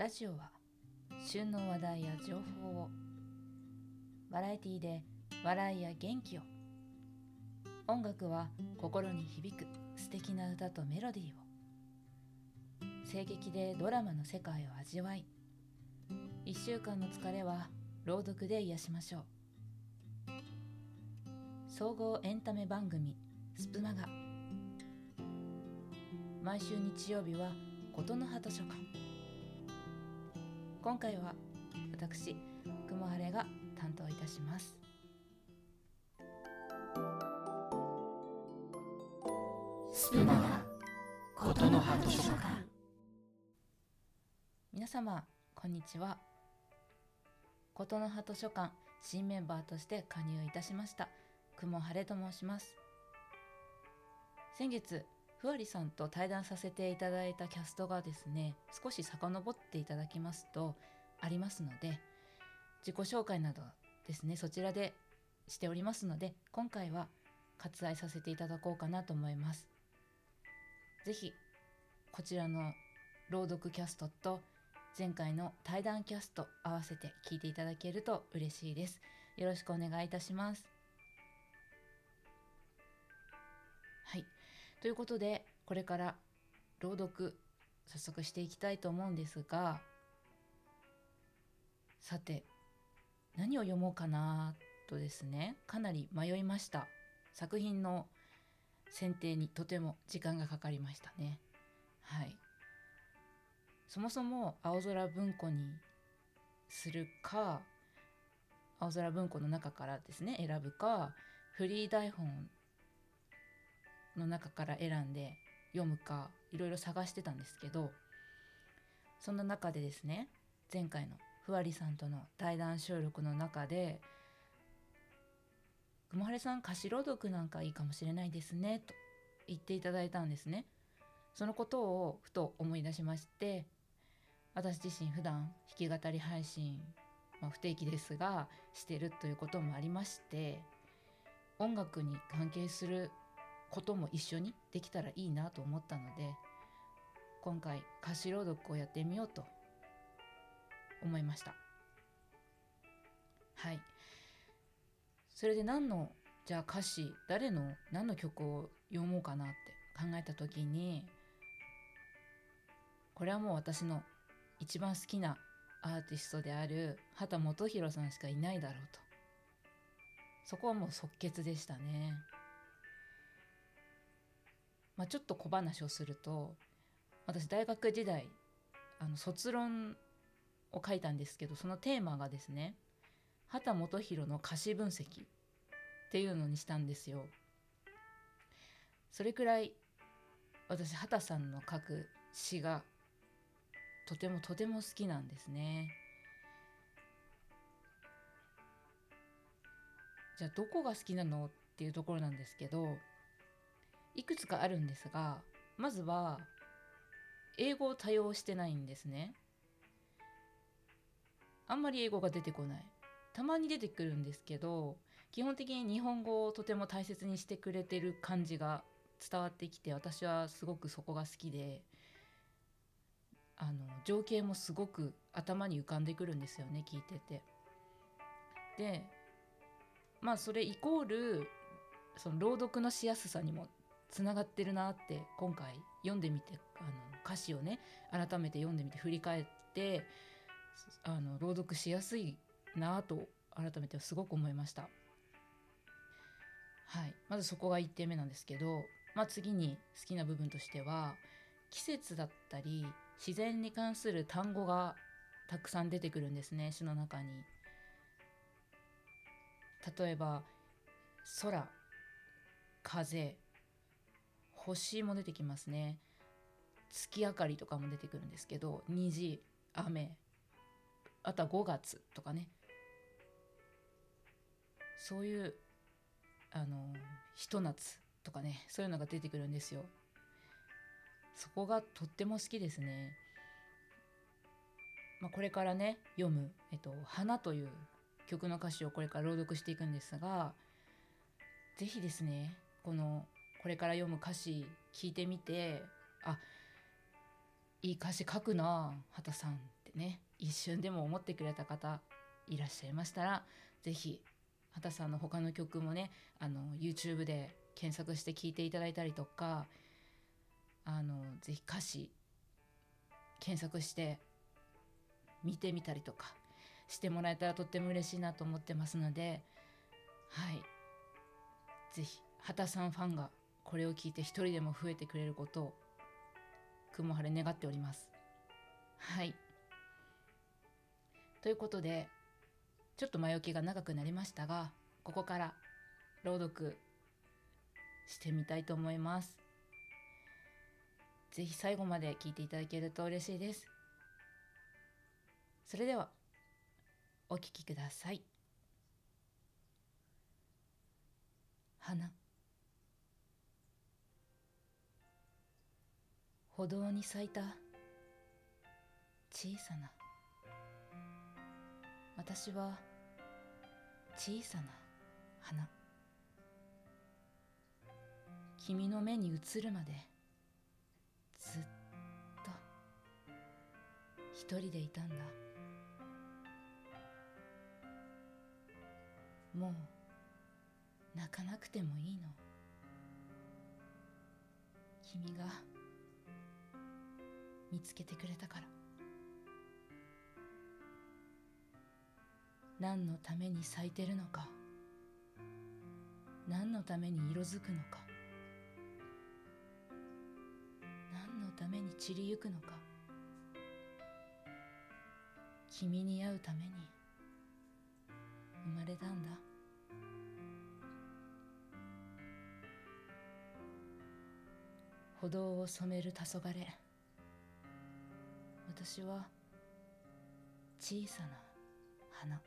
ラジオは旬の話題や情報をバラエティで笑いや元気を音楽は心に響く素敵な歌とメロディーを声劇でドラマの世界を味わい1週間の疲れは朗読で癒しましょう。総合エンタメ番組スプマガ。毎週日曜日は琴の葉図書館今回は私雲晴れが担当いたします。スプマガ琴の葉図書館。皆様こんにちは。琴の葉図書館新メンバーとして加入いたしました雲晴れと申します。先月ふわりさんと対談させていただいたキャストがですね少し遡っていただきますとありますので自己紹介などですねそちらでしておりますので今回は割愛させていただこうかなと思います。是非こちらの朗読キャストと前回の対談キャスト合わせて聞いていただけると嬉しいです。よろしくお願いいたします。ということでこれから朗読早速していきたいと思うんですがさて何を読もうかなとですねかなり迷いました。作品の選定にとても時間がかかりましたね。はい。そもそも青空文庫にするか青空文庫の中からですね選ぶかフリー台本の中から選んで読むかいろいろ探してたんですけどそんな中でですね前回のふわりさんとの対談収録の中で「くもはれさん歌詞朗読なんかいいかもしれないですね」と言っていただいたんですね。そのことをふと思い出しまして私自身普段弾き語り配信、まあ、不定期ですがしてるということもありまして音楽に関係することも一緒にできたらいいなと思ったので今回歌詞朗読をやってみようと思いました。はい。それで何のじゃあ歌詞誰の何の曲を読もうかなって考えた時にこれはもう私の一番好きなアーティストである畑基博さんしかいないだろうと。そこはもう即決でしたね。まあ、ちょっと小話をすると私大学時代あの卒論を書いたんですけどそのテーマがですね畑基博の歌詞分析っていうのにしたんですよ。それくらい私畑さんの書く詩がとてもとても好きなんですね。じゃあどこが好きなのっていうところなんですけどいくつかあるんですがまずは英語を多用してないんですねあんまり英語が出てこないたまに出てくるんですけど基本的に日本語をとても大切にしてくれてる感じが伝わってきて私はすごくそこが好きであの情景もすごく頭に浮かんでくるんですよね聞いてて。でまあそれイコールその朗読のしやすさにもつながってるなって今回読んでみてあの歌詞をね改めて読んでみて振り返ってあの朗読しやすいなと改めてすごく思いました。はい、まずそこが1点目なんですけど、まあ、次に好きな部分としては季節だったり自然に関する単語がたくさん出てくるんですね詩の中に。例えば空風星も出てきますね。月明かりとかも出てくるんですけど虹雨あとは5月とかね。そういうあのひと夏とかねそういうのが出てくるんですよ。そこがとっても好きですね、まあ、これからね読む「えっと、花」という曲の歌詞をこれから朗読していくんですが是非ですねこのこれから読む歌詞聞いてみてあいい歌詞書くな畑さんってね一瞬でも思ってくれた方いらっしゃいましたら是非畑さんの他の曲もねあの YouTube で検索して聴いていただいたりとかあのぜひ歌詞検索して見てみたりとかしてもらえたらとっても嬉しいなと思ってますのではい。ぜひ畑さんファンがこれを聞いて一人でも増えてくれることを雲晴れ願っております。はい。ということでちょっと前置きが長くなりましたがここから朗読してみたいと思います。ぜひ最後まで聞いていただけると嬉しいです。それではお聞きください。花。歩道に咲いた。小さな。私は小さな花。君の目に映るまでずっと一人でいたんだ。もう泣かなくてもいいの。君が見つけてくれたから。何のために咲いてるのか。何のために色づくのか。何のために散りゆくのか。君に会うために。生まれたんだ。歩道を染める黄昏。私は小さな花。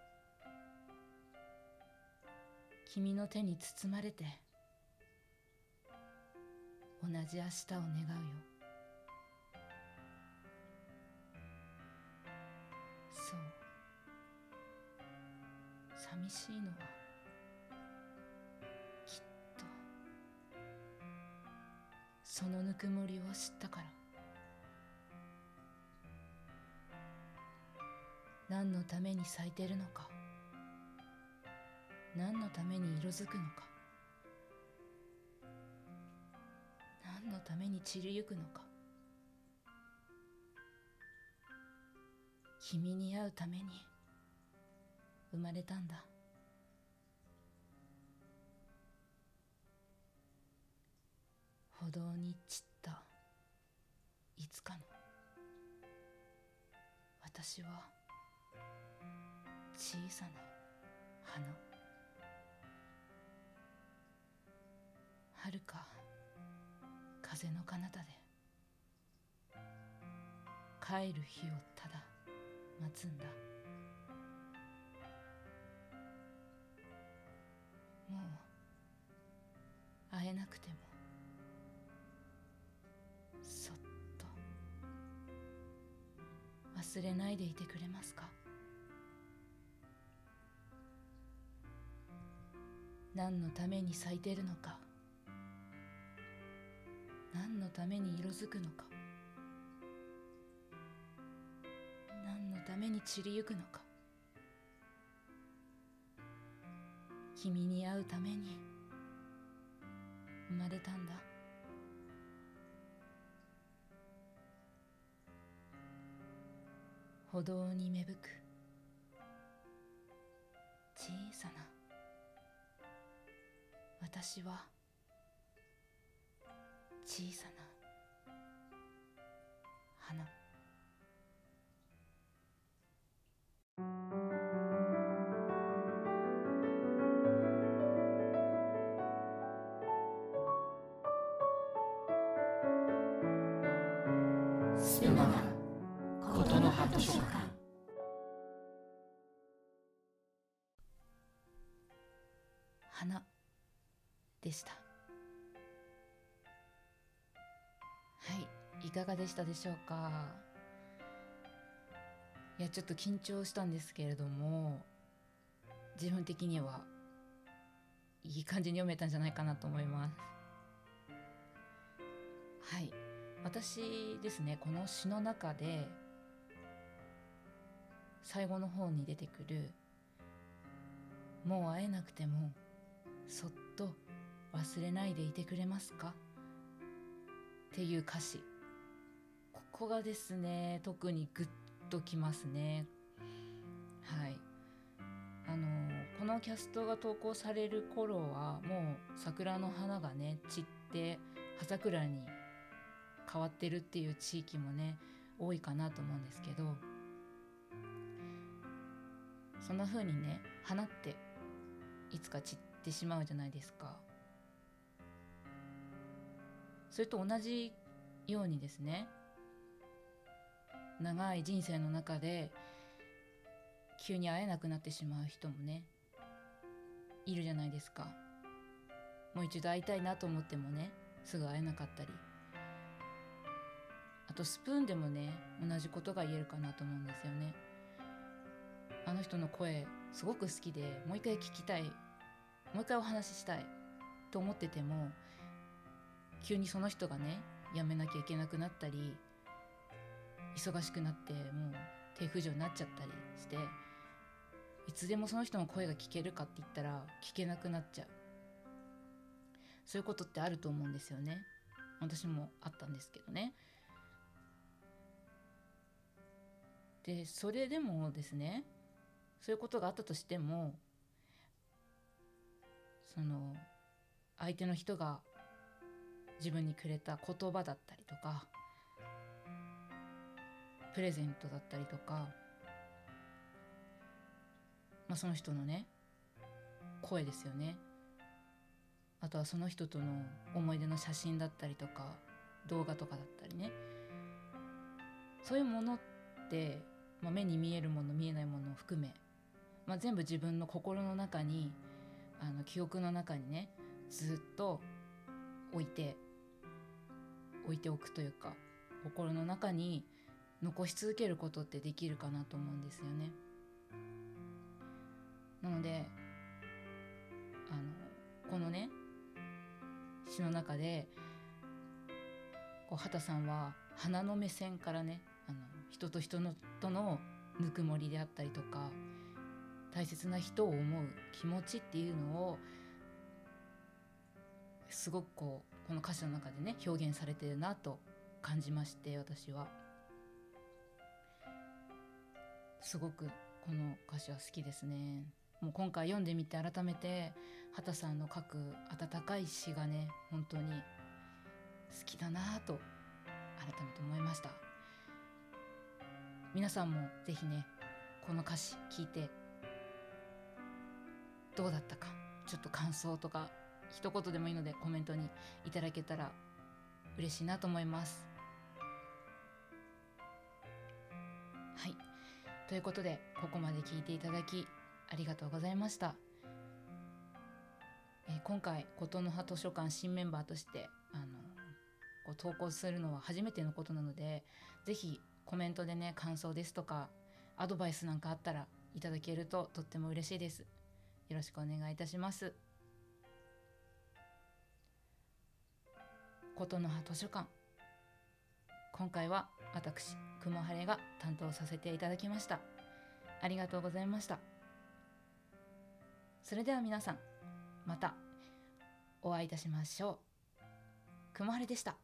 君の手に包まれて同じ明日を願うよ。そう。寂しいのはきっと。そのぬくもりを知ったから。何のために咲いてるのか。何のために色づくのか。何のために散りゆくのか。君に会うために生まれたんだ。歩道に散った。いつかの私は小さな花。遥か風の彼方で。帰る日をただ待つんだ。もう会えなくても。そっと。忘れないでいてくれますか？何のために咲いてるのか。何のために色づくのか。何のために散りゆくのか。君に会うために生まれたんだ。歩道に芽吹く小さな私は小さな花。スピナーことの葉図書館。花でした。はいいかがでしたでしょうか？いやちょっと緊張したんですけれども自分的にはいい感じに読めたんじゃないかなと思います。はい私ですねこの詩の中で最後の方に出てくる「もう会えなくてもそっと忘れないでいてくれますか?」っていう歌詞。ここがですね特にグッときますね。はい。あのこのキャストが投稿される頃はもう桜の花がね散って葉桜に変わってるっていう地域もね多いかなと思うんですけどそんな風にね花っていつか散ってしまうじゃないですか。それと同じようにですね長い人生の中で急に会えなくなってしまう人もねいるじゃないですか。もう一度会いたいなと思ってもねすぐ会えなかったり。あとスプーンでもね同じことが言えるかなと思うんですよね。あの人の声すごく好きでもう一回聞きたい。もう一回お話ししたいと思ってても急にその人がね辞めなきゃいけなくなったり忙しくなってもう手不自由になっちゃったりしていつでもその人の声が聞けるかって言ったら聞けなくなっちゃう。そういうことってあると思うんですよね。私もあったんですけどね。でそれでもですねそういうことがあったとしてもその相手の人が自分にくれた言葉だったりとかプレゼントだったりとか、まあ、その人のね声ですよね。あとはその人との思い出の写真だったりとか動画とかだったりね。そういうものって、まあ、目に見えるもの見えないものを含め、まあ、全部自分の心の中にあの記憶の中にねずっと置いて置いておくというか心の中に残し続けることってできるかなと思うんですよね。なのであのこのね詩の中でこう畑さんは花の目線からねあの人と人のとのぬくもりであったりとか大切な人を思う気持ちっていうのをすごくこうこの歌詞の中でね表現されてるなと感じまして私は。すごくこの歌詞は好きですね。もう今回読んでみて改めて畑さんの書く温かい詩がね本当に好きだなと改めて思いました。皆さんもぜひねこの歌詞聞いてどうだったかちょっと感想とか一言でもいいのでコメントにいただけたら嬉しいなと思います。はい。ということでここまで聞いていただきありがとうございました、えー今回琴の葉図書館新メンバーとしてあのこう投稿するのは初めてのことなのでぜひコメントでね感想ですとかアドバイスなんかあったらいただけるととっても嬉しいです。よろしくお願いいたします。琴の葉図書館。今回は私雲晴れが担当させていただきました。ありがとうございました。それでは皆さんまたお会いいたしましょう。雲晴れでした。